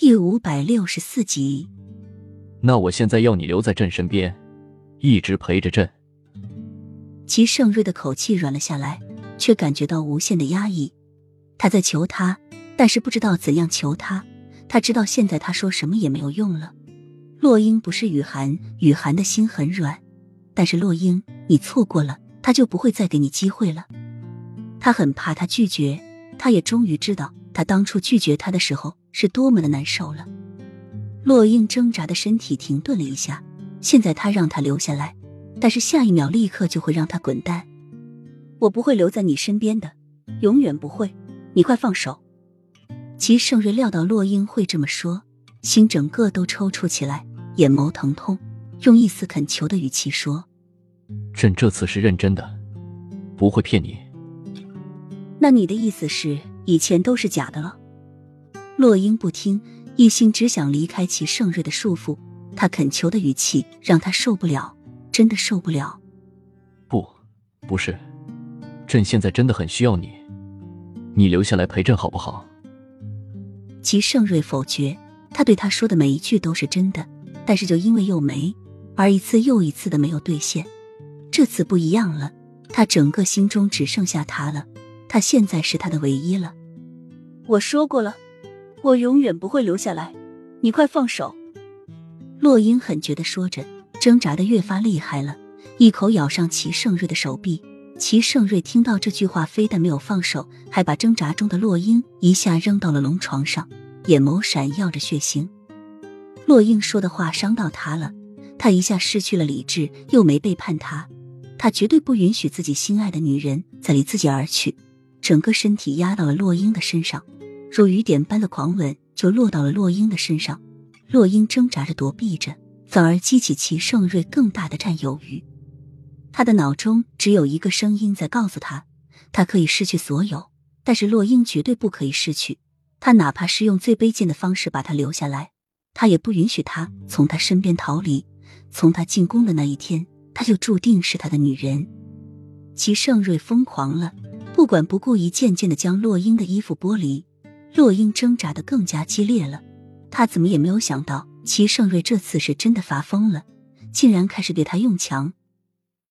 第五百六十四集。那我现在要你留在朕身边，一直陪着朕。齐盛瑞的口气软了下来，却感觉到无限的压抑。他在求他，但是不知道怎样求他。他知道现在他说什么也没有用了。洛英不是雨涵，雨涵的心很软，但是洛英，你错过了，他就不会再给你机会了。他很怕他拒绝，他也终于知道他当初拒绝他的时候是多么的难受了。洛英挣扎的身体停顿了一下，现在他让他留下来，但是下一秒立刻就会让他滚蛋。我不会留在你身边的，永远不会。你快放手！齐盛瑞料到洛英会这么说，心整个都抽搐起来，眼眸疼痛，用一丝恳求的语气说：“朕这次是认真的，不会骗你。”那你的意思是以前都是假的了？洛英不听，一心只想离开齐盛瑞的束缚。他恳求的语气让他受不了，真的受不了。不，不是，朕现在真的很需要你。你留下来陪朕好不好？齐盛瑞否决，他对他说的每一句都是真的，但是就因为又没，而一次又一次的没有兑现。这次不一样了，他整个心中只剩下他了，他现在是他的唯一了。我说过了，我永远不会留下来，你快放手！洛英狠绝的说着，挣扎的越发厉害了，一口咬上齐盛瑞的手臂。齐盛瑞听到这句话，非但没有放手，还把挣扎中的洛英一下扔到了龙床上，眼眸闪耀着血腥。洛英说的话伤到他了，他一下失去了理智，又没背叛他，他绝对不允许自己心爱的女人再离自己而去。整个身体压到了洛英的身上，如雨点般的狂吻就落到了洛英的身上。洛英挣扎着躲避着，反而激起齐盛瑞更大的占有欲。他的脑中只有一个声音在告诉他，他可以失去所有，但是洛英绝对不可以失去。他哪怕是用最卑贱的方式把他留下来，他也不允许他从他身边逃离。从他进宫的那一天，他就注定是他的女人。齐盛瑞疯狂了，不管不顾一，件件的将洛英的衣服剥离。洛英挣扎的更加激烈了，他怎么也没有想到，齐盛瑞这次是真的发疯了，竟然开始对他用强。